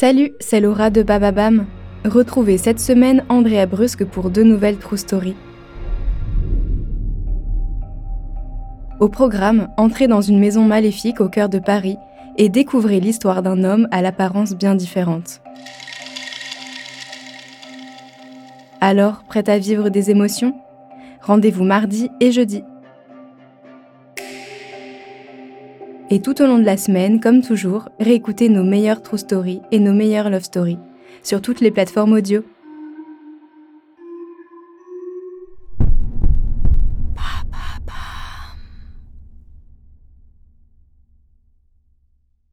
Salut, c'est Laura de Bababam. Retrouvez cette semaine Andrea Brusque pour deux nouvelles True Story. Au programme, entrez dans une maison maléfique au cœur de Paris et découvrez l'histoire d'un homme à l'apparence bien différente. Alors, prête à vivre des émotions? Rendez-vous mardi et jeudi. Et tout au long de la semaine, comme toujours, réécoutez nos meilleures True Stories et nos meilleures Love Stories sur toutes les plateformes audio.